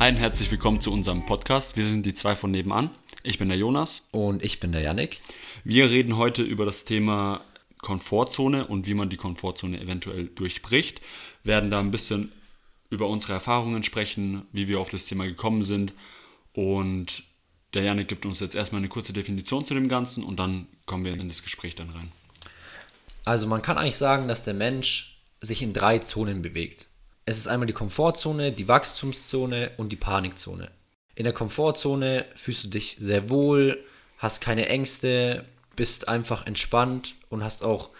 Ein herzlich willkommen zu unserem Podcast. Wir sind die zwei von nebenan. Ich bin der Jonas. Und ich bin der Yannick. Wir reden heute über das Thema Komfortzone und wie man die Komfortzone eventuell durchbricht. Werden da ein bisschen über unsere Erfahrungen sprechen, wie wir auf das Thema gekommen sind. Und der Yannick gibt uns jetzt erstmal eine kurze Definition zu dem Ganzen und dann kommen wir in das Gespräch dann rein. Also man kann eigentlich sagen, dass der Mensch sich in drei Zonen bewegt. Es ist einmal die Komfortzone, die Wachstumszone und die Panikzone. In der Komfortzone fühlst du dich sehr wohl, hast keine Ängste, bist einfach entspannt und hast auch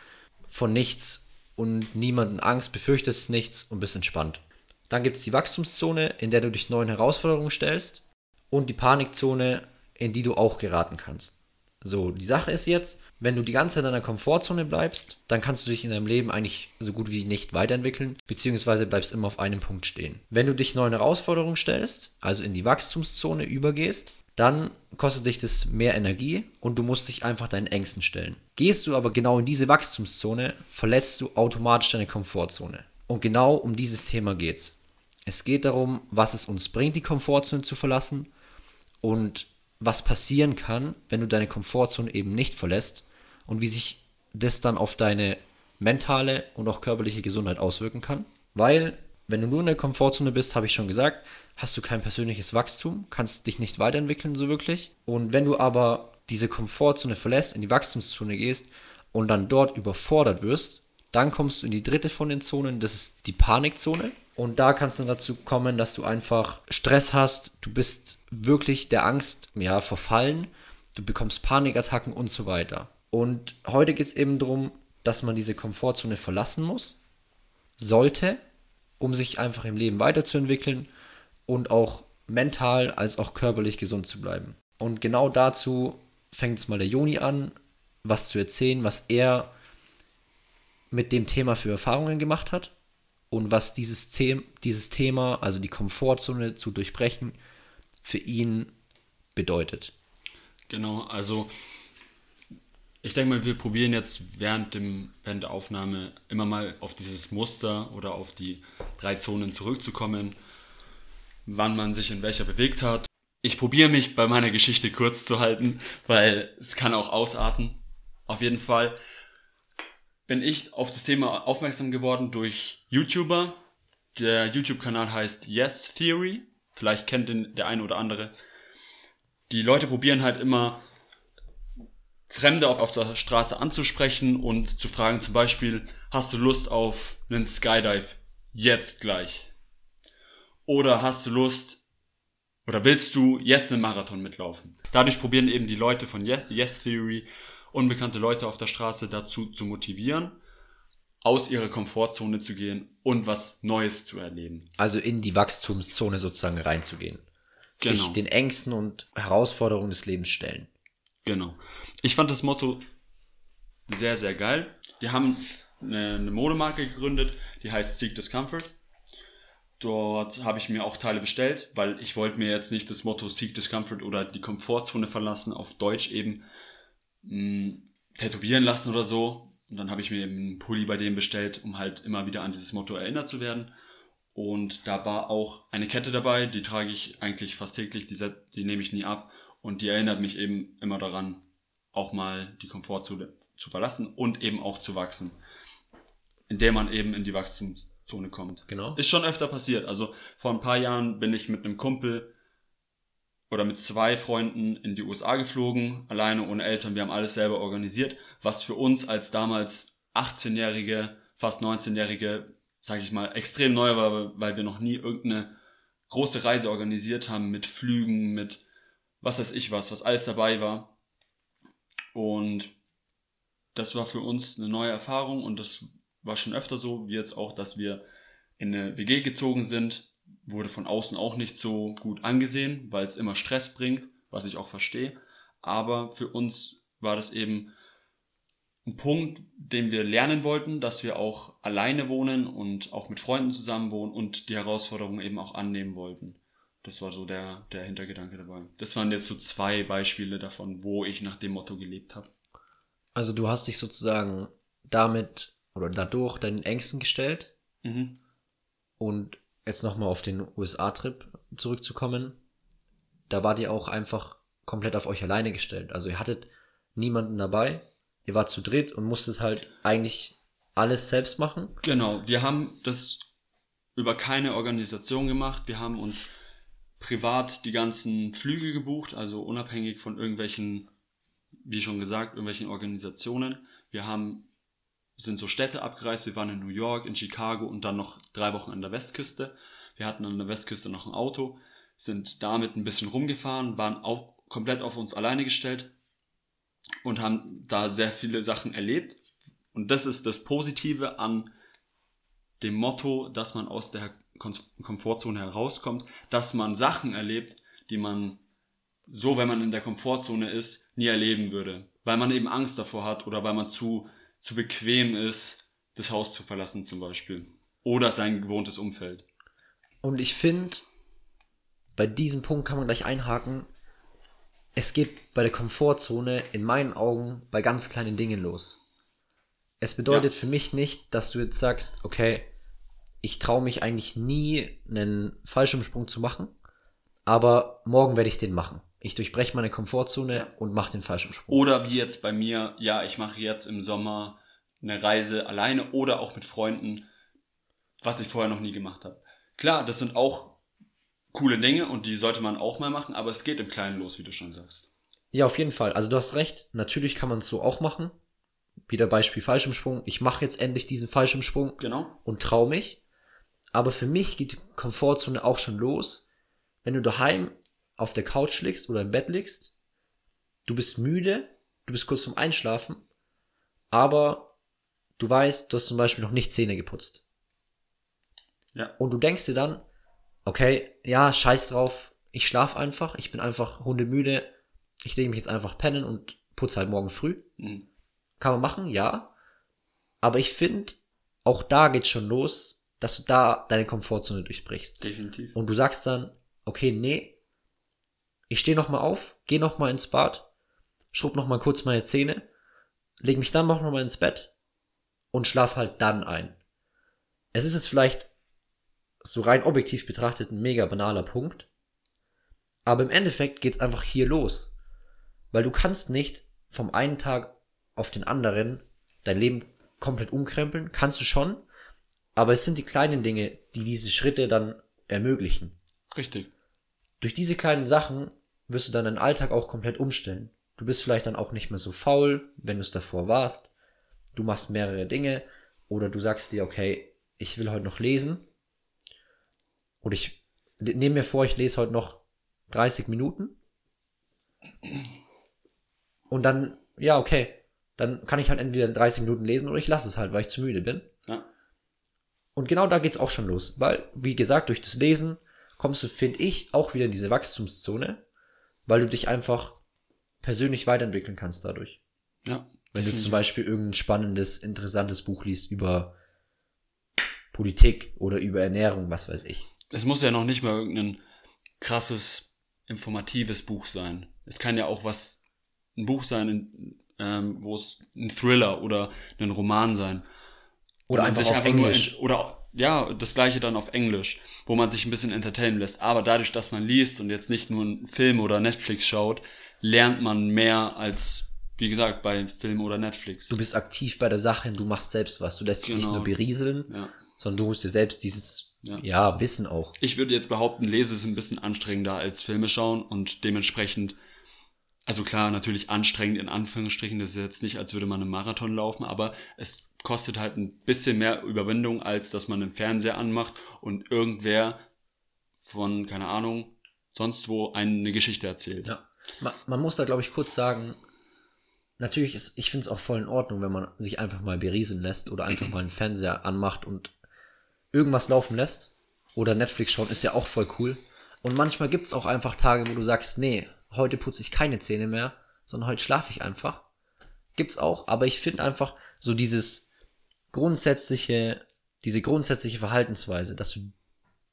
von nichts und niemanden Angst, befürchtest nichts und bist entspannt. Dann gibt es die Wachstumszone, in der du dich neuen Herausforderungen stellst und die Panikzone, in die du auch geraten kannst. So, die Sache ist jetzt, wenn du die ganze Zeit in deiner Komfortzone bleibst, dann kannst du dich in deinem Leben eigentlich so gut wie nicht weiterentwickeln, beziehungsweise bleibst immer auf einem Punkt stehen. Wenn du dich neuen Herausforderungen stellst, also in die Wachstumszone übergehst, dann kostet dich das mehr Energie und du musst dich einfach deinen Ängsten stellen. Gehst du aber genau in diese Wachstumszone, verletzt du automatisch deine Komfortzone. Und genau um dieses Thema geht's. Es geht darum, was es uns bringt, die Komfortzone zu verlassen und was passieren kann, wenn du deine Komfortzone eben nicht verlässt und wie sich das dann auf deine mentale und auch körperliche Gesundheit auswirken kann. Weil, wenn du nur in der Komfortzone bist, habe ich schon gesagt, hast du kein persönliches Wachstum, kannst dich nicht weiterentwickeln so wirklich. Und wenn du aber diese Komfortzone verlässt, in die Wachstumszone gehst und dann dort überfordert wirst, dann kommst du in die dritte von den Zonen, das ist die Panikzone. Und da kann es dann dazu kommen, dass du einfach Stress hast, du bist wirklich der Angst ja, verfallen, du bekommst Panikattacken und so weiter. Und heute geht es eben darum, dass man diese Komfortzone verlassen muss, sollte, um sich einfach im Leben weiterzuentwickeln und auch mental als auch körperlich gesund zu bleiben. Und genau dazu fängt jetzt mal der Joni an, was zu erzählen, was er mit dem Thema für Erfahrungen gemacht hat und was dieses, The dieses Thema, also die Komfortzone zu durchbrechen, für ihn bedeutet. Genau, also ich denke mal, wir probieren jetzt während, dem, während der Aufnahme immer mal auf dieses Muster oder auf die drei Zonen zurückzukommen, wann man sich in welcher bewegt hat. Ich probiere mich bei meiner Geschichte kurz zu halten, weil es kann auch ausarten. Auf jeden Fall bin ich auf das Thema aufmerksam geworden durch YouTuber. Der YouTube-Kanal heißt Yes Theory. Vielleicht kennt den der eine oder andere. Die Leute probieren halt immer Fremde auf, auf der Straße anzusprechen und zu fragen zum Beispiel, hast du Lust auf einen Skydive? Jetzt gleich. Oder hast du Lust oder willst du jetzt einen Marathon mitlaufen? Dadurch probieren eben die Leute von Yes Theory unbekannte Leute auf der Straße dazu zu motivieren, aus ihrer Komfortzone zu gehen und was Neues zu erleben. Also in die Wachstumszone sozusagen reinzugehen. Genau. Sich den Ängsten und Herausforderungen des Lebens stellen. Genau. Ich fand das Motto sehr, sehr geil. Die haben eine, eine Modemarke gegründet, die heißt Seek Discomfort. Dort habe ich mir auch Teile bestellt, weil ich wollte mir jetzt nicht das Motto Seek Discomfort oder die Komfortzone verlassen, auf Deutsch eben mh, tätowieren lassen oder so. Und dann habe ich mir eben einen Pulli bei dem bestellt, um halt immer wieder an dieses Motto erinnert zu werden. Und da war auch eine Kette dabei, die trage ich eigentlich fast täglich, die, die nehme ich nie ab. Und die erinnert mich eben immer daran, auch mal die Komfortzone zu verlassen und eben auch zu wachsen. Indem man eben in die Wachstumszone kommt. Genau. Ist schon öfter passiert. Also vor ein paar Jahren bin ich mit einem Kumpel oder mit zwei Freunden in die USA geflogen, alleine ohne Eltern. Wir haben alles selber organisiert, was für uns als damals 18-Jährige, fast 19-Jährige, sage ich mal, extrem neu war, weil wir noch nie irgendeine große Reise organisiert haben mit Flügen, mit was weiß ich was, was alles dabei war. Und das war für uns eine neue Erfahrung und das war schon öfter so, wie jetzt auch, dass wir in eine WG gezogen sind, wurde von außen auch nicht so gut angesehen, weil es immer Stress bringt, was ich auch verstehe. Aber für uns war das eben ein Punkt, den wir lernen wollten, dass wir auch alleine wohnen und auch mit Freunden zusammen wohnen und die Herausforderungen eben auch annehmen wollten. Das war so der, der Hintergedanke dabei. Das waren jetzt so zwei Beispiele davon, wo ich nach dem Motto gelebt habe. Also du hast dich sozusagen damit oder dadurch deinen Ängsten gestellt mhm. und jetzt nochmal auf den USA-Trip zurückzukommen, da wart ihr auch einfach komplett auf euch alleine gestellt. Also ihr hattet niemanden dabei, ihr wart zu dritt und musstet halt eigentlich alles selbst machen. Genau, wir haben das über keine Organisation gemacht. Wir haben uns privat die ganzen Flüge gebucht, also unabhängig von irgendwelchen, wie schon gesagt, irgendwelchen Organisationen. Wir haben sind so Städte abgereist. Wir waren in New York, in Chicago und dann noch drei Wochen an der Westküste. Wir hatten an der Westküste noch ein Auto, sind damit ein bisschen rumgefahren, waren auch komplett auf uns alleine gestellt und haben da sehr viele Sachen erlebt. Und das ist das Positive an dem Motto, dass man aus der Komfortzone herauskommt, dass man Sachen erlebt, die man so, wenn man in der Komfortzone ist, nie erleben würde. Weil man eben Angst davor hat oder weil man zu, zu bequem ist, das Haus zu verlassen zum Beispiel. Oder sein gewohntes Umfeld. Und ich finde, bei diesem Punkt kann man gleich einhaken, es geht bei der Komfortzone in meinen Augen bei ganz kleinen Dingen los. Es bedeutet ja. für mich nicht, dass du jetzt sagst, okay, ich traue mich eigentlich nie, einen Fallschirmsprung zu machen, aber morgen werde ich den machen. Ich durchbreche meine Komfortzone und mache den Fallschirmsprung. Oder wie jetzt bei mir, ja, ich mache jetzt im Sommer eine Reise alleine oder auch mit Freunden, was ich vorher noch nie gemacht habe. Klar, das sind auch coole Dinge und die sollte man auch mal machen, aber es geht im Kleinen los, wie du schon sagst. Ja, auf jeden Fall. Also du hast recht, natürlich kann man es so auch machen. Wieder Beispiel Fallschirmsprung. Ich mache jetzt endlich diesen Fallschirmsprung genau. und traue mich. Aber für mich geht die Komfortzone auch schon los, wenn du daheim auf der Couch liegst oder im Bett liegst. Du bist müde, du bist kurz zum Einschlafen, aber du weißt, du hast zum Beispiel noch nicht Zähne geputzt. Ja. Und du denkst dir dann, okay, ja, scheiß drauf, ich schlaf einfach, ich bin einfach hundemüde, ich lege mich jetzt einfach pennen und putze halt morgen früh. Mhm. Kann man machen, ja. Aber ich finde, auch da geht's schon los, dass du da deine Komfortzone durchbrichst. Definitiv. Und du sagst dann, okay, nee, ich stehe noch mal auf, gehe noch mal ins Bad, schrub noch mal kurz meine Zähne, leg mich dann noch mal ins Bett und schlaf halt dann ein. Es ist jetzt vielleicht so rein objektiv betrachtet ein mega banaler Punkt, aber im Endeffekt geht's einfach hier los, weil du kannst nicht vom einen Tag auf den anderen dein Leben komplett umkrempeln, kannst du schon, aber es sind die kleinen Dinge, die diese Schritte dann ermöglichen. Richtig. Durch diese kleinen Sachen wirst du dann deinen Alltag auch komplett umstellen. Du bist vielleicht dann auch nicht mehr so faul, wenn du es davor warst. Du machst mehrere Dinge oder du sagst dir, okay, ich will heute noch lesen. Oder ich nehme mir vor, ich lese heute noch 30 Minuten. Und dann, ja, okay, dann kann ich halt entweder 30 Minuten lesen oder ich lasse es halt, weil ich zu müde bin. Ja. Und genau da geht's auch schon los, weil, wie gesagt, durch das Lesen kommst du, finde ich, auch wieder in diese Wachstumszone, weil du dich einfach persönlich weiterentwickeln kannst dadurch. Ja. Wenn du zum Beispiel irgendein spannendes, interessantes Buch liest über Politik oder über Ernährung, was weiß ich. Es muss ja noch nicht mal irgendein krasses, informatives Buch sein. Es kann ja auch was, ein Buch sein, ähm, wo es ein Thriller oder ein Roman sein. Oder einfach auf Englisch. oder ja, das gleiche dann auf Englisch, wo man sich ein bisschen entertainen lässt. Aber dadurch, dass man liest und jetzt nicht nur einen Film oder Netflix schaut, lernt man mehr als, wie gesagt, bei Film oder Netflix. Du bist aktiv bei der Sache, du machst selbst was. Du lässt dich genau. nicht nur berieseln, ja. sondern du holst dir selbst dieses ja. ja. Wissen auch. Ich würde jetzt behaupten, Lese ist ein bisschen anstrengender als Filme schauen und dementsprechend, also klar, natürlich anstrengend in Anführungsstrichen, das ist jetzt nicht, als würde man einen Marathon laufen, aber es kostet halt ein bisschen mehr Überwindung, als dass man einen Fernseher anmacht und irgendwer von, keine Ahnung, sonst wo eine Geschichte erzählt. Ja. Man, man muss da, glaube ich, kurz sagen, natürlich ist, ich finde es auch voll in Ordnung, wenn man sich einfach mal berieseln lässt oder einfach mal einen Fernseher anmacht und irgendwas laufen lässt. Oder Netflix schauen, ist ja auch voll cool. Und manchmal gibt es auch einfach Tage, wo du sagst, nee, heute putze ich keine Zähne mehr, sondern heute schlafe ich einfach. Gibt's auch, aber ich finde einfach so dieses, grundsätzliche, diese grundsätzliche Verhaltensweise, dass du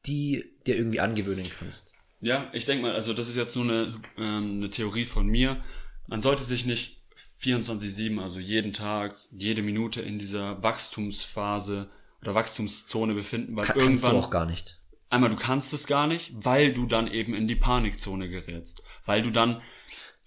die dir irgendwie angewöhnen kannst. Ja, ich denke mal, also das ist jetzt nur eine, ähm, eine Theorie von mir. Man sollte sich nicht 24-7, also jeden Tag, jede Minute in dieser Wachstumsphase oder Wachstumszone befinden, weil Kann, irgendwann. Kannst du auch gar nicht. Einmal du kannst es gar nicht, weil du dann eben in die Panikzone gerätst, weil du dann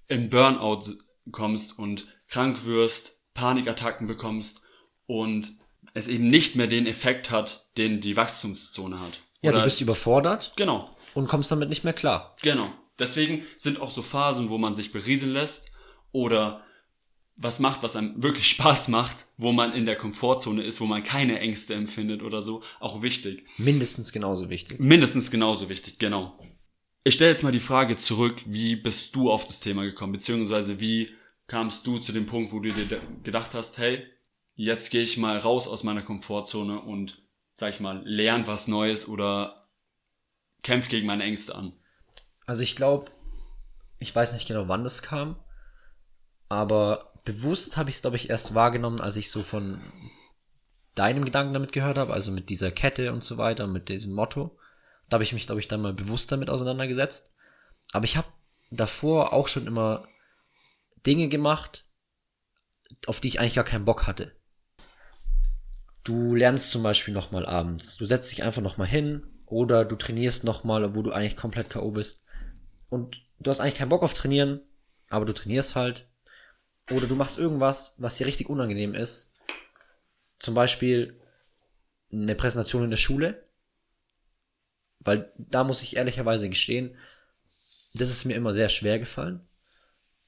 in Burnout kommst und krank wirst, Panikattacken bekommst und es eben nicht mehr den Effekt hat, den die Wachstumszone hat. Ja, Oder- du bist überfordert genau, und kommst damit nicht mehr klar. genau. Deswegen sind auch so Phasen, wo man sich berieseln lässt oder was macht, was einem wirklich Spaß macht, wo man in der Komfortzone ist, wo man keine Ängste empfindet oder so, auch wichtig. Mindestens genauso wichtig. Mindestens genauso wichtig, genau. Ich stelle jetzt mal die Frage zurück, wie bist du auf das Thema gekommen, beziehungsweise wie kamst du zu dem Punkt, wo du dir gedacht hast, hey, jetzt gehe ich mal raus aus meiner Komfortzone und, sag ich mal, lerne was Neues oder kämpf gegen meine Ängste an. Also ich glaube, ich weiß nicht genau, wann das kam, aber bewusst habe ich es, glaube ich, erst wahrgenommen, als ich so von deinem Gedanken damit gehört habe, also mit dieser Kette und so weiter, mit diesem Motto. Da habe ich mich, glaube ich, dann mal bewusst damit auseinandergesetzt. Aber ich habe davor auch schon immer Dinge gemacht, auf die ich eigentlich gar keinen Bock hatte. Du lernst zum Beispiel nochmal abends. Du setzt dich einfach nochmal hin oder du trainierst nochmal, wo du eigentlich komplett K.O. bist. Und du hast eigentlich keinen Bock auf Trainieren, aber du trainierst halt. Oder du machst irgendwas, was dir richtig unangenehm ist. Zum Beispiel eine Präsentation in der Schule. Weil da muss ich ehrlicherweise gestehen, das ist mir immer sehr schwer gefallen.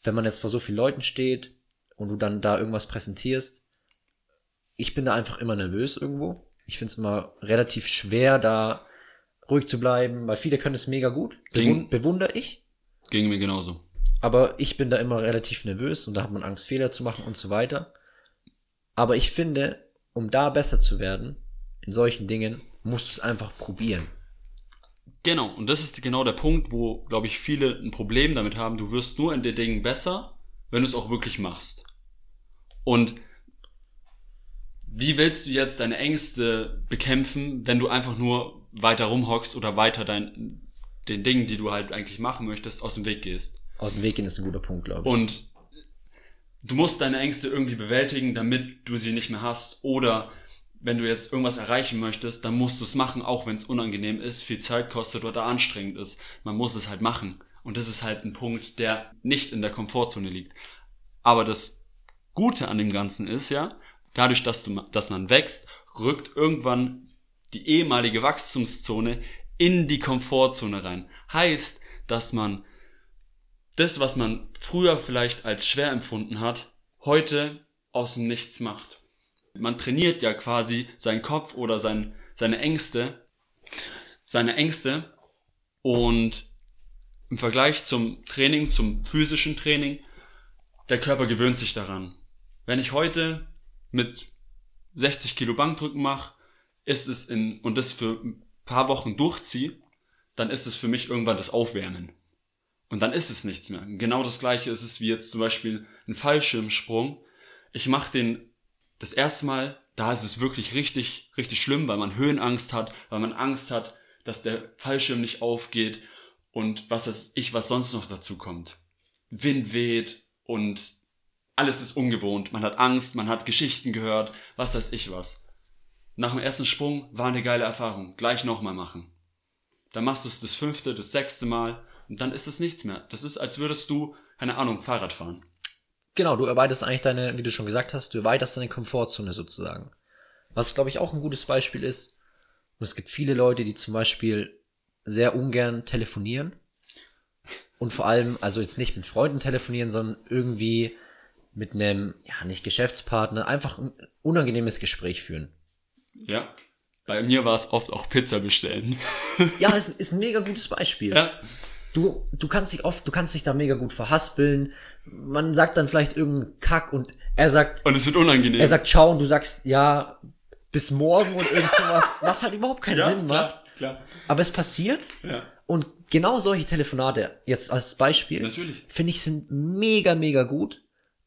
Wenn man jetzt vor so vielen Leuten steht und du dann da irgendwas präsentierst. Ich bin da einfach immer nervös irgendwo. Ich finde es immer relativ schwer, da ruhig zu bleiben, weil viele können es mega gut. Ging- Bewun bewundere ich. Ging mir genauso. Aber ich bin da immer relativ nervös und da hat man Angst, Fehler zu machen und so weiter. Aber ich finde, um da besser zu werden, in solchen Dingen, musst du es einfach probieren. Genau, und das ist genau der Punkt, wo, glaube ich, viele ein Problem damit haben. Du wirst nur in den Dingen besser, wenn du es auch wirklich machst. Und wie willst du jetzt deine Ängste bekämpfen, wenn du einfach nur weiter rumhockst oder weiter dein, den Dingen, die du halt eigentlich machen möchtest, aus dem Weg gehst? Aus dem Weg gehen ist ein guter Punkt, glaube ich. Und du musst deine Ängste irgendwie bewältigen, damit du sie nicht mehr hast. Oder wenn du jetzt irgendwas erreichen möchtest, dann musst du es machen, auch wenn es unangenehm ist, viel Zeit kostet oder anstrengend ist. Man muss es halt machen. Und das ist halt ein Punkt, der nicht in der Komfortzone liegt. Aber das Gute an dem Ganzen ist ja, dadurch, dass, du, dass man wächst, rückt irgendwann die ehemalige Wachstumszone in die Komfortzone rein. Heißt, dass man das, was man früher vielleicht als schwer empfunden hat, heute aus dem Nichts macht. Man trainiert ja quasi seinen Kopf oder sein, seine Ängste, seine Ängste und im Vergleich zum Training, zum physischen Training, der Körper gewöhnt sich daran. Wenn ich heute mit 60 Kilo Bankdrücken mache, ist es in, und das für ein paar Wochen durchziehe, dann ist es für mich irgendwann das Aufwärmen. Und dann ist es nichts mehr. Genau das gleiche ist es wie jetzt zum Beispiel ein Fallschirmsprung. Ich mache den das erste Mal, da ist es wirklich richtig, richtig schlimm, weil man Höhenangst hat, weil man Angst hat, dass der Fallschirm nicht aufgeht und was ist ich, was sonst noch dazu kommt. Wind weht und alles ist ungewohnt. Man hat Angst, man hat Geschichten gehört, was weiß ich was. Nach dem ersten Sprung war eine geile Erfahrung. Gleich nochmal machen. Dann machst du es das fünfte, das sechste Mal und dann ist es nichts mehr. Das ist, als würdest du, keine Ahnung, Fahrrad fahren. Genau, du erweiterst eigentlich deine, wie du schon gesagt hast, du erweiterst deine Komfortzone sozusagen. Was, glaube ich, auch ein gutes Beispiel ist, und es gibt viele Leute, die zum Beispiel sehr ungern telefonieren. Und vor allem, also jetzt nicht mit Freunden telefonieren, sondern irgendwie mit einem, ja, nicht Geschäftspartner, einfach ein unangenehmes Gespräch führen. Ja. Bei mir war es oft auch Pizza bestellen. Ja, es ist ein mega gutes Beispiel. ja. Du, du kannst dich oft, du kannst dich da mega gut verhaspeln. Man sagt dann vielleicht irgendeinen Kack und er sagt, Und es wird unangenehm. er sagt ciao und du sagst ja bis morgen und irgend sowas, was halt überhaupt keinen ja, Sinn macht. klar, klar. Aber es passiert Ja. und genau solche Telefonate, jetzt als Beispiel, finde ich sind mega, mega gut,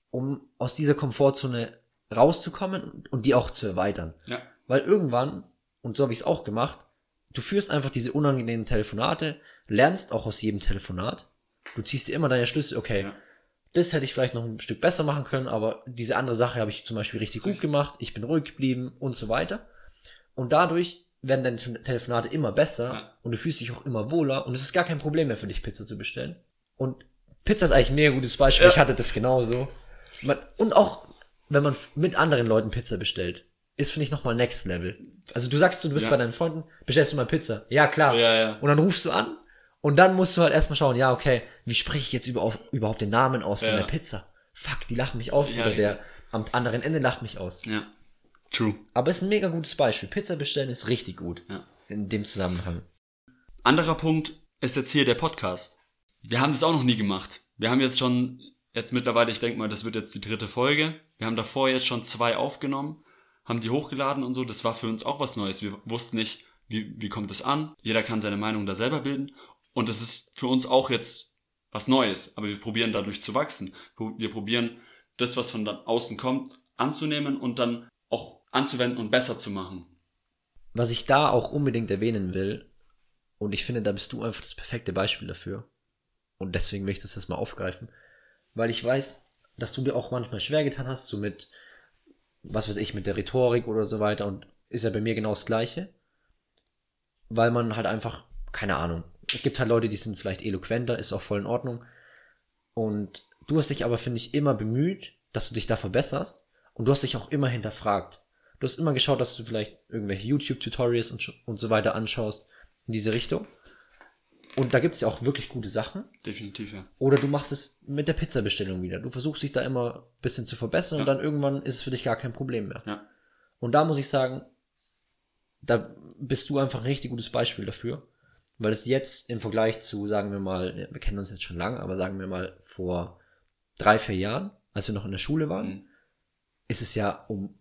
um aus dieser Komfortzone rauszukommen und- und die auch zu erweitern. Ja. Weil irgendwann, und so habe ich es auch gemacht, du führst einfach diese unangenehmen Telefonate, lernst auch aus jedem Telefonat. Du ziehst dir immer deine Schlüsse, okay, Ja. das hätte ich vielleicht noch ein Stück besser machen können, aber diese andere Sache habe ich zum Beispiel richtig gut gemacht, ich bin ruhig geblieben und so weiter. Und dadurch werden deine Telefonate immer besser Ja. und du fühlst dich auch immer wohler und es ist gar kein Problem mehr für dich, Pizza zu bestellen. Und Pizza ist eigentlich ein mega gutes Beispiel. Ich hatte das genauso. Man, und auch, wenn man mit anderen Leuten Pizza bestellt, ist, finde ich, nochmal Next Level. Also du sagst, du bist Ja. bei deinen Freunden, bestellst du mal Pizza. Ja, klar. Ja, ja. Und dann rufst du an und dann musst du halt erstmal schauen, ja, okay, wie spreche ich jetzt über, auf, überhaupt den Namen aus von Ja. der Pizza? Fuck, die lachen mich aus Ja, oder der richtig. am anderen Ende lacht mich aus. Ja. True. Aber ist ein mega gutes Beispiel. Pizza bestellen ist richtig gut. Ja. In dem Zusammenhang. Anderer Punkt ist jetzt hier der Podcast. Wir haben das auch noch nie gemacht. Wir haben jetzt schon, jetzt mittlerweile, ich denke mal, das wird jetzt die dritte Folge. Wir haben davor jetzt schon zwei aufgenommen, haben die hochgeladen und so. Das war für uns auch was Neues. Wir wussten nicht, wie, wie kommt es an. Jeder kann seine Meinung da selber bilden. Und das ist für uns auch jetzt was Neues. Aber wir probieren dadurch zu wachsen. Wir probieren das, was von außen kommt, anzunehmen und dann auch anzuwenden und besser zu machen. Was ich da auch unbedingt erwähnen will, und ich finde, da bist du einfach das perfekte Beispiel dafür. Und deswegen will ich das jetzt mal aufgreifen. Weil ich weiß, dass du dir auch manchmal schwer getan hast, so mit, was weiß ich, mit der Rhetorik oder so weiter. Und ist ja bei mir genau das Gleiche. Weil man halt einfach, keine Ahnung, es gibt halt Leute, die sind vielleicht eloquenter, ist auch voll in Ordnung. Und du hast dich aber, finde ich, immer bemüht, dass du dich da verbesserst. Und du hast dich auch immer hinterfragt. Du hast immer geschaut, dass du vielleicht irgendwelche YouTube-Tutorials und, und so weiter anschaust in diese Richtung. Und da gibt's ja auch wirklich gute Sachen. Definitiv, ja. Oder du machst es mit der Pizzabestellung wieder. Du versuchst dich da immer ein bisschen zu verbessern und Ja. dann irgendwann ist es für dich gar kein Problem mehr. Ja. Und da muss ich sagen, da bist du einfach ein richtig gutes Beispiel dafür. Weil es jetzt im Vergleich zu, sagen wir mal, ja, wir kennen uns jetzt schon lange, aber sagen wir mal vor drei, vier Jahren, als wir noch in der Schule waren, Mhm. ist es ja um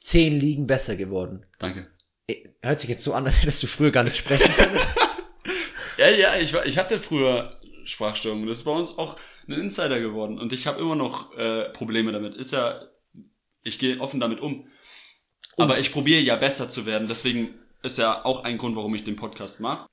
zehn Ligen besser geworden. Danke. Eh, Hört sich jetzt so an, als hättest du früher gar nicht sprechen können. Ja, ja, ich, ich hatte früher Sprachstörungen. Das ist bei uns auch ein Insider geworden. Und ich habe immer noch äh, Probleme damit. Ist ja, ich gehe offen damit um. Aber ich probiere ja besser zu werden. Deswegen ist ja auch ein Grund, warum ich den Podcast mache.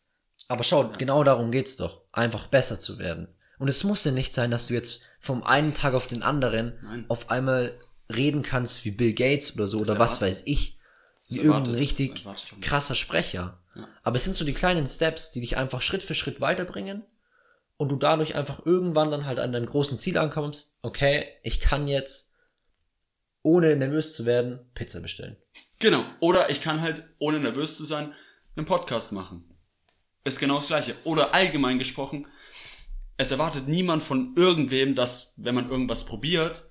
Aber schau, genau darum geht's doch. Einfach besser zu werden. Und es muss ja nicht sein, dass du jetzt vom einen Tag auf den anderen Nein. auf einmal reden kannst wie Bill Gates oder so oder was weiß ich. Wie irgendein richtig krasser Sprecher. Ja. Aber es sind so die kleinen Steps, die dich einfach Schritt für Schritt weiterbringen und du dadurch einfach irgendwann dann halt an deinem großen Ziel ankommst. Okay, ich kann jetzt, ohne nervös zu werden, Pizza bestellen. Genau. Oder ich kann halt, ohne nervös zu sein, einen Podcast machen. Ist genau das Gleiche. Oder allgemein gesprochen, es erwartet niemand von irgendwem, dass, wenn man irgendwas probiert,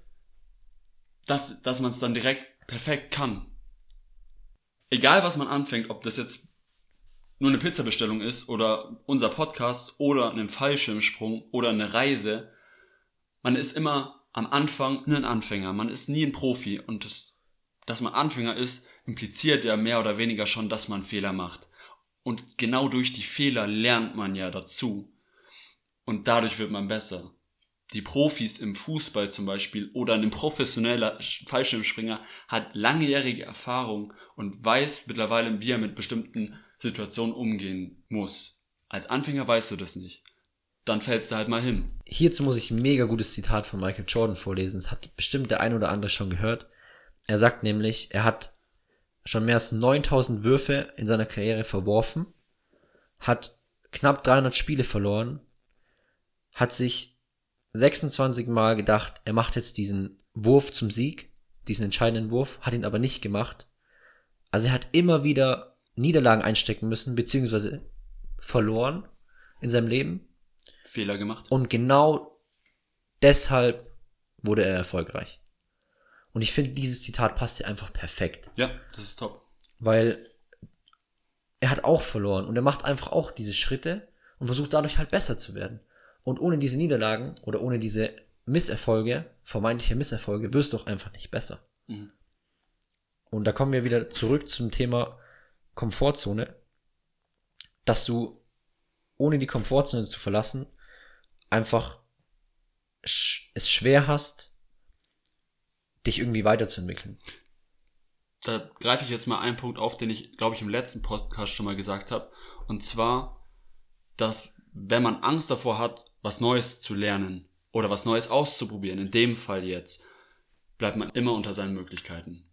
dass, dass man es dann direkt perfekt kann. Egal was man anfängt, ob das jetzt nur eine Pizzabestellung ist oder unser Podcast oder ein Fallschirmsprung oder eine Reise, man ist immer am Anfang ein Anfänger. Man ist nie ein Profi und das, dass man Anfänger ist, impliziert ja mehr oder weniger schon, dass man Fehler macht. Und genau durch die Fehler lernt man ja dazu. Und dadurch wird man besser. Die Profis im Fußball zum Beispiel oder ein professioneller Fallschirmspringer hat langjährige Erfahrung und weiß mittlerweile, wie er mit bestimmten Situationen umgehen muss. Als Anfänger weißt du das nicht. Dann fällst du halt mal hin. Hierzu muss ich ein mega gutes Zitat von Michael Jordan vorlesen. Das hat bestimmt der ein oder andere schon gehört. Er sagt nämlich, er hat schon mehr als 9000 Würfe in seiner Karriere verworfen, hat knapp 300 Spiele verloren, hat sich 26 Mal gedacht, er macht jetzt diesen Wurf zum Sieg, diesen entscheidenden Wurf, hat ihn aber nicht gemacht. Also er hat immer wieder Niederlagen einstecken müssen, beziehungsweise verloren in seinem Leben. Fehler gemacht. Und genau deshalb wurde er erfolgreich. Und ich finde, dieses Zitat passt hier einfach perfekt. Ja, das ist top. Weil er hat auch verloren und er macht einfach auch diese Schritte und versucht dadurch halt besser zu werden. Und ohne diese Niederlagen oder ohne diese Misserfolge, vermeintliche Misserfolge, wirst du auch einfach nicht besser. Mhm. Und da kommen wir wieder zurück zum Thema Komfortzone, dass du ohne die Komfortzone zu verlassen, einfach es schwer hast, dich irgendwie weiterzuentwickeln. da greife ich jetzt mal einen Punkt auf, den ich, glaube ich, im letzten Podcast schon mal gesagt habe. Und zwar, dass wenn man Angst davor hat, was Neues zu lernen oder was Neues auszuprobieren, in dem Fall jetzt, bleibt man immer unter seinen Möglichkeiten.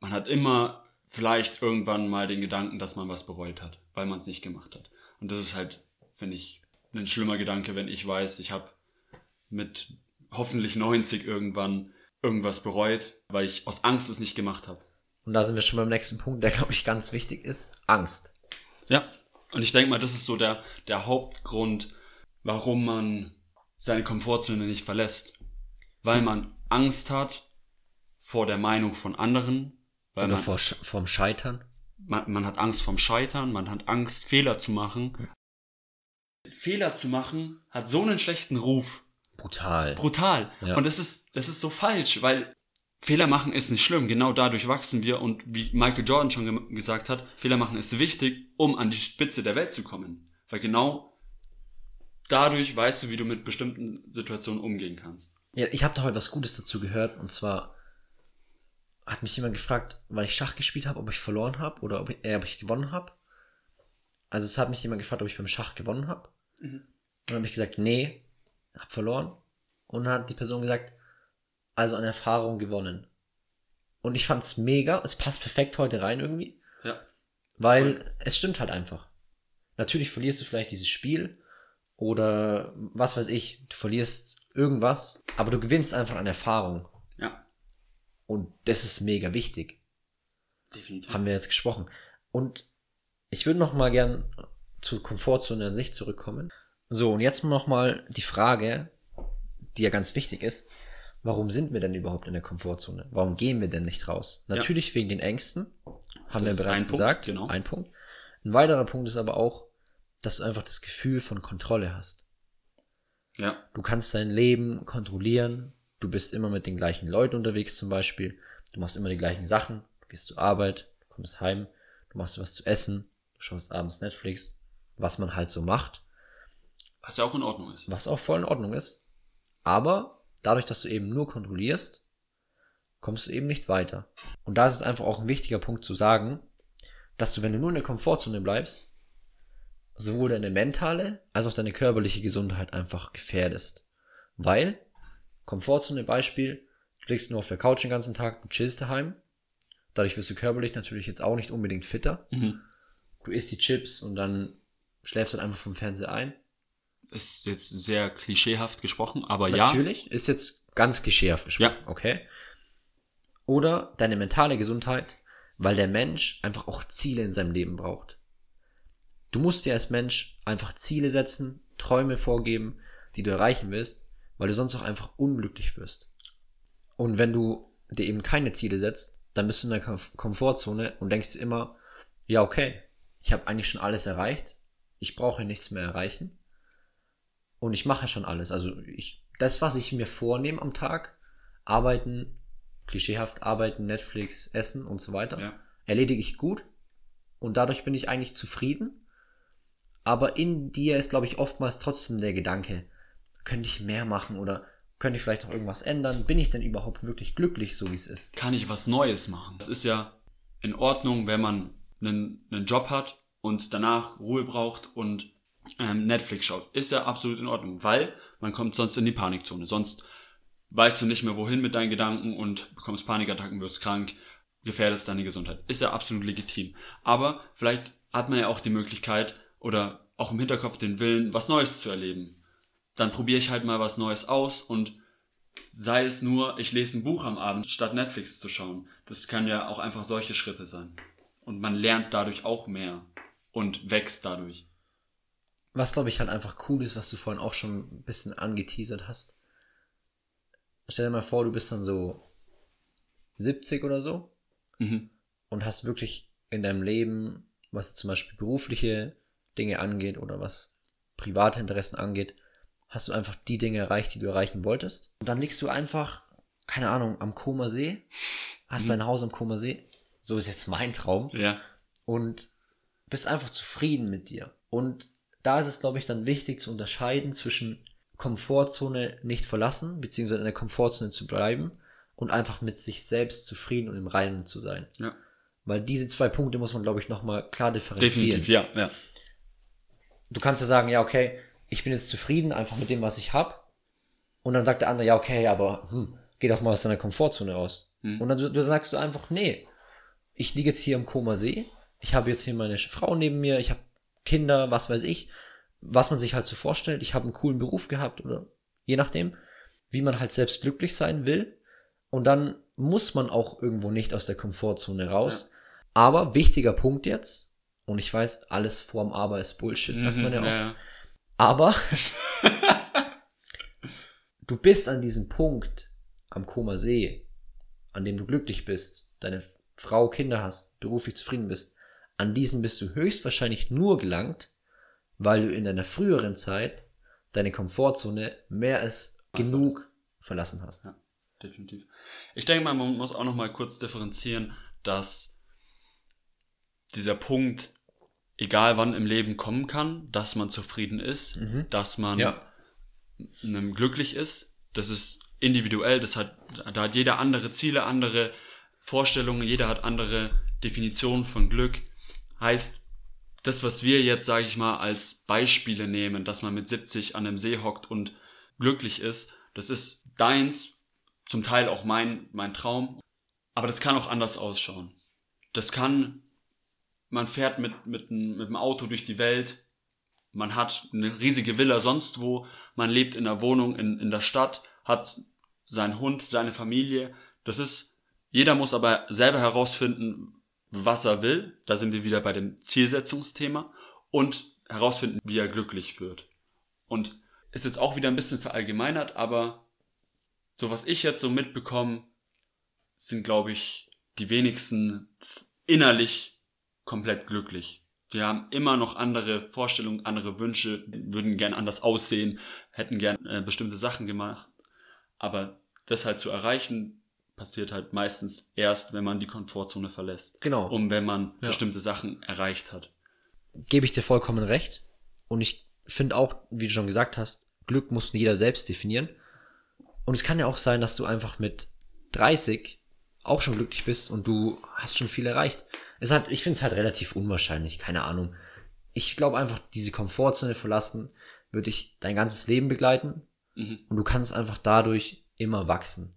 Man hat immer vielleicht irgendwann mal den Gedanken, dass man was bereut hat, weil man es nicht gemacht hat. Und das ist halt, finde ich, ein schlimmer Gedanke, wenn ich weiß, ich habe mit hoffentlich 90 irgendwann irgendwas bereut, weil ich aus Angst es nicht gemacht habe. Und da sind wir schon beim nächsten Punkt, der, glaube ich, ganz wichtig ist. Angst. Ja, und ich denke mal, das ist so der, der Hauptgrund, warum man seine Komfortzone nicht verlässt. Weil man Angst hat vor der Meinung von anderen. Weil Oder man, vor, vorm Scheitern. man, man hat Angst vom Scheitern, man hat Angst, Fehler zu machen. Fehler zu machen hat so einen schlechten Ruf. Brutal. Brutal. Ja. Und das ist, das ist so falsch, weil Fehler machen ist nicht schlimm. Genau dadurch wachsen wir. Und wie Michael Jordan schon ge gesagt hat, Fehler machen ist wichtig, um an die Spitze der Welt zu kommen. Weil genau dadurch weißt du, wie du mit bestimmten Situationen umgehen kannst. Ja, ich habe da heute was Gutes dazu gehört. Und zwar hat mich jemand gefragt, weil ich Schach gespielt habe, ob ich verloren habe oder ob ich, äh, ob ich gewonnen habe. Also es hat mich jemand gefragt, ob ich beim Schach gewonnen habe. Und dann habe ich gesagt, nee, hab verloren. Und dann hat die Person gesagt, also an Erfahrung gewonnen. Und ich fand's mega. Es passt perfekt heute rein irgendwie. Ja. Weil es stimmt halt einfach. Natürlich verlierst du vielleicht dieses Spiel oder was weiß ich, du verlierst irgendwas, aber du gewinnst einfach an Erfahrung. Ja. Und das ist mega wichtig. Definitiv. Haben wir jetzt gesprochen. Und ich würde noch mal gern zur Komfortzone an sich zurückkommen. So, und jetzt noch mal die Frage, die ja ganz wichtig ist. Warum sind wir denn überhaupt in der Komfortzone? Warum gehen wir denn nicht raus? Natürlich wegen den Ängsten, haben Das wir bereits ein Punkt, gesagt. genau. Ein Punkt. Ein weiterer Punkt ist aber auch, dass du einfach das Gefühl von Kontrolle hast. Ja. Du kannst dein Leben kontrollieren. Du bist immer mit den gleichen Leuten unterwegs zum Beispiel. Du machst immer die gleichen Sachen. Du gehst zur Arbeit, du kommst heim, du machst was zu essen, du schaust abends Netflix, was man halt so macht, Was ja auch in Ordnung ist. was auch voll in Ordnung ist. Aber dadurch, dass du eben nur kontrollierst, kommst du eben nicht weiter. Und da ist es einfach auch ein wichtiger Punkt zu sagen, dass du, wenn du nur in der Komfortzone bleibst, sowohl deine mentale als auch deine körperliche Gesundheit einfach gefährdest. Weil, Komfortzone Beispiel, du liegst nur auf der Couch den ganzen Tag, du chillst daheim. Dadurch wirst du körperlich natürlich jetzt auch nicht unbedingt fitter. Mhm. Du isst die Chips und dann schläfst du halt einfach vom Fernseher ein. Ist jetzt sehr klischeehaft gesprochen, aber ja. Natürlich, ist jetzt ganz klischeehaft gesprochen, okay? Oder deine mentale Gesundheit, weil der Mensch einfach auch Ziele in seinem Leben braucht. Du musst dir als Mensch einfach Ziele setzen, Träume vorgeben, die du erreichen willst, weil du sonst auch einfach unglücklich wirst. Und wenn du dir eben keine Ziele setzt, dann bist du in der Komf- Komfortzone und denkst dir immer, ja okay, ich habe eigentlich schon alles erreicht, ich brauche nichts mehr erreichen und ich mache schon alles. Also ich, das, was ich mir vornehme am Tag, arbeiten, klischeehaft arbeiten, Netflix, essen und so weiter, Ja. erledige ich gut und dadurch bin ich eigentlich zufrieden. Aber in dir ist, glaube ich, oftmals trotzdem der Gedanke, könnte ich mehr machen oder könnte ich vielleicht noch irgendwas ändern? Bin ich denn überhaupt wirklich glücklich, so wie es ist? kann ich was Neues machen. Es ist ja in Ordnung, wenn man einen, einen Job hat und danach Ruhe braucht und ähm, Netflix schaut. Ist ja absolut in Ordnung, weil man kommt sonst in die Panikzone. Sonst weißt du nicht mehr wohin mit deinen Gedanken und bekommst Panikattacken, wirst krank, gefährdest deine Gesundheit. Ist ja absolut legitim. Aber vielleicht hat man ja auch die Möglichkeit oder auch im Hinterkopf den Willen, was Neues zu erleben. Dann probiere ich halt mal was Neues aus und sei es nur, ich lese ein Buch am Abend, statt Netflix zu schauen. Das kann ja auch einfach solche Schritte sein. Und man lernt dadurch auch mehr und wächst dadurch. Was, glaube ich, halt einfach cool ist, was du vorhin auch schon ein bisschen angeteasert hast. Stell dir mal vor, du bist dann so 70 oder so Mhm. und hast wirklich in deinem Leben, was zum Beispiel berufliche Dinge angeht oder was private Interessen angeht, hast du einfach die Dinge erreicht, die du erreichen wolltest. Und dann liegst du einfach, keine Ahnung, am Koma See, hast dein Haus am Koma See. So ist jetzt mein Traum. Ja. Und bist einfach zufrieden mit dir. Und da ist es, glaube ich, dann wichtig zu unterscheiden zwischen Komfortzone nicht verlassen, beziehungsweise in der Komfortzone zu bleiben und einfach mit sich selbst zufrieden und im Reinen zu sein. Ja. Weil diese zwei Punkte muss man, glaube ich, nochmal klar differenzieren. Definitiv, ja, ja. Du kannst ja sagen, ja, okay, ich bin jetzt zufrieden einfach mit dem, was ich habe. Und dann sagt der andere, ja, okay, aber hm, geh doch mal aus deiner Komfortzone raus. Und dann, du, du sagst du einfach, nee, ich liege jetzt hier am Koma See, ich habe jetzt hier meine Frau neben mir, ich habe Kinder, was weiß ich, was man sich halt so vorstellt. Ich habe einen coolen Beruf gehabt oder je nachdem, wie man halt selbst glücklich sein will. Und dann muss man auch irgendwo nicht aus der Komfortzone raus. Ja. Aber wichtiger Punkt jetzt, und ich weiß, alles vorm Aber ist Bullshit, sagt mhm, man ja oft. Ja. Aber du bist an diesem Punkt am Koma See, an dem du glücklich bist, deine Frau, Kinder hast, beruflich zufrieden bist. An diesen bist du höchstwahrscheinlich nur gelangt, weil du in deiner früheren Zeit deine Komfortzone mehr als genug verlassen hast. Ja, definitiv. Ich denke mal, man muss auch noch mal kurz differenzieren, dass dieser Punkt, egal wann im Leben kommen kann, dass man zufrieden ist, mhm. dass man ja. glücklich ist. Das ist individuell, das hat, da hat jeder andere Ziele, andere Vorstellungen, jeder hat andere Definitionen von Glück. Heißt, das, was wir jetzt, sage ich mal, als Beispiele nehmen, dass man mit 70 an einem See hockt und glücklich ist, das ist deins, zum Teil auch mein, mein Traum. Aber das kann auch anders ausschauen. Das kann, man fährt mit, mit, mit dem Auto durch die Welt, man hat eine riesige Villa sonst wo, man lebt in einer Wohnung in, in der Stadt, hat seinen Hund, seine Familie. Das ist, jeder muss aber selber herausfinden, was er will. Da sind wir wieder bei dem Zielsetzungsthema und herausfinden, wie er glücklich wird. Und ist jetzt auch wieder ein bisschen verallgemeinert, aber so was ich jetzt so mitbekomme, sind glaube ich die wenigsten innerlich komplett glücklich. Wir haben immer noch andere Vorstellungen, andere Wünsche, würden gern anders aussehen, hätten gern äh, bestimmte Sachen gemacht. Aber das halt zu erreichen, passiert halt meistens erst, wenn man die Komfortzone verlässt. Genau. Um wenn man ja. bestimmte Sachen erreicht hat. Gebe ich dir vollkommen recht. Und ich finde auch, wie du schon gesagt hast, Glück muss jeder selbst definieren. Und es kann ja auch sein, dass du einfach mit 30 auch schon glücklich bist und du hast schon viel erreicht. Es hat, ich finde es halt relativ unwahrscheinlich, keine Ahnung. Ich glaube einfach, diese Komfortzone verlassen würde dich dein ganzes Leben begleiten mhm. und du kannst einfach dadurch immer wachsen.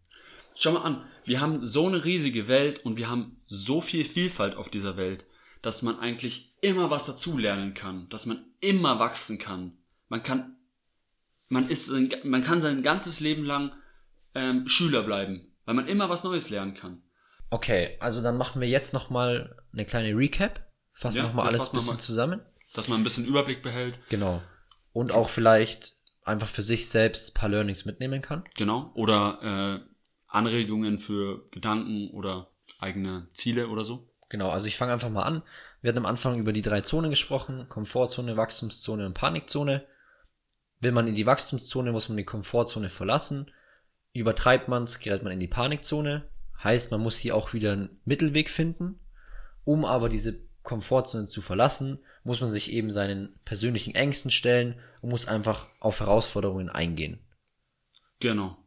Schau mal an, wir haben so eine riesige Welt und wir haben so viel Vielfalt auf dieser Welt, dass man eigentlich immer was dazulernen kann, dass man immer wachsen kann. Man kann, man ist, man kann sein ganzes Leben lang ähm, Schüler bleiben, weil man immer was Neues lernen kann. Okay, also dann machen wir jetzt noch mal eine kleine Recap, fassen ja, noch mal alles ein bisschen mal, zusammen, dass man ein bisschen Überblick behält. Genau. Und auch vielleicht einfach für sich selbst ein paar Learnings mitnehmen kann. Genau. Oder äh, Anregungen für Gedanken oder eigene Ziele oder so? Genau, also ich fange einfach mal an. Wir hatten am Anfang über die drei Zonen gesprochen: Komfortzone, Wachstumszone und Panikzone. Will man in die Wachstumszone, muss man die Komfortzone verlassen. Übertreibt man es, gerät man in die Panikzone. Heißt, man muss hier auch wieder einen Mittelweg finden. Um aber diese Komfortzone zu verlassen, muss man sich eben seinen persönlichen Ängsten stellen und muss einfach auf Herausforderungen eingehen. Genau.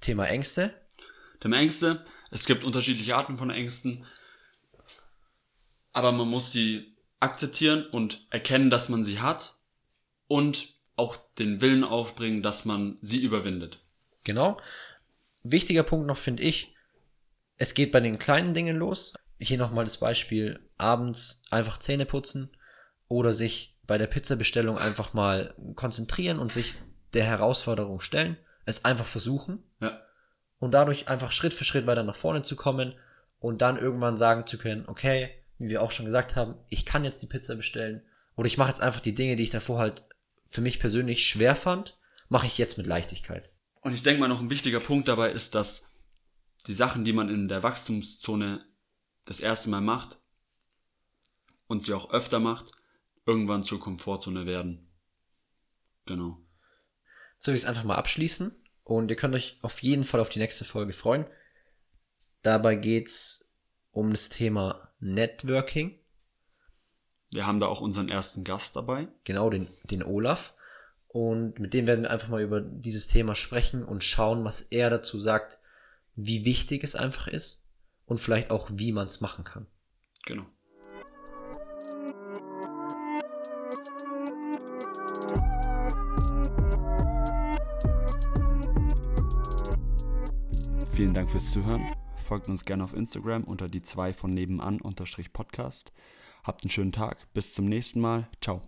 Thema Ängste dem Ängste. Es gibt unterschiedliche Arten von Ängsten. Aber man muss sie akzeptieren und erkennen, dass man sie hat. Und auch den Willen aufbringen, dass man sie überwindet. Genau. Wichtiger Punkt noch finde ich, es geht bei den kleinen Dingen los. Hier nochmal das Beispiel, abends einfach Zähne putzen oder sich bei der Pizzabestellung einfach mal konzentrieren und sich der Herausforderung stellen. Es einfach versuchen. Ja und dadurch einfach Schritt für Schritt weiter nach vorne zu kommen und dann irgendwann sagen zu können, okay, wie wir auch schon gesagt haben, ich kann jetzt die Pizza bestellen oder ich mache jetzt einfach die Dinge, die ich davor halt für mich persönlich schwer fand, mache ich jetzt mit Leichtigkeit. Und ich denke mal noch ein wichtiger Punkt dabei ist, dass die Sachen, die man in der Wachstumszone das erste Mal macht und sie auch öfter macht, irgendwann zur Komfortzone werden. Genau. Soll ich es einfach mal abschließen? Und ihr könnt euch auf jeden Fall auf die nächste Folge freuen. Dabei geht es um das Thema Networking. Wir haben da auch unseren ersten Gast dabei. Genau, den, den Olaf. Und mit dem werden wir einfach mal über dieses Thema sprechen und schauen, was er dazu sagt, wie wichtig es einfach ist und vielleicht auch, wie man es machen kann. Genau. Vielen Dank fürs Zuhören. folgt uns gerne auf Instagram unter die 2 von nebenan unterstrich Podcast. Habt einen schönen Tag, bis zum nächsten Mal. Ciao.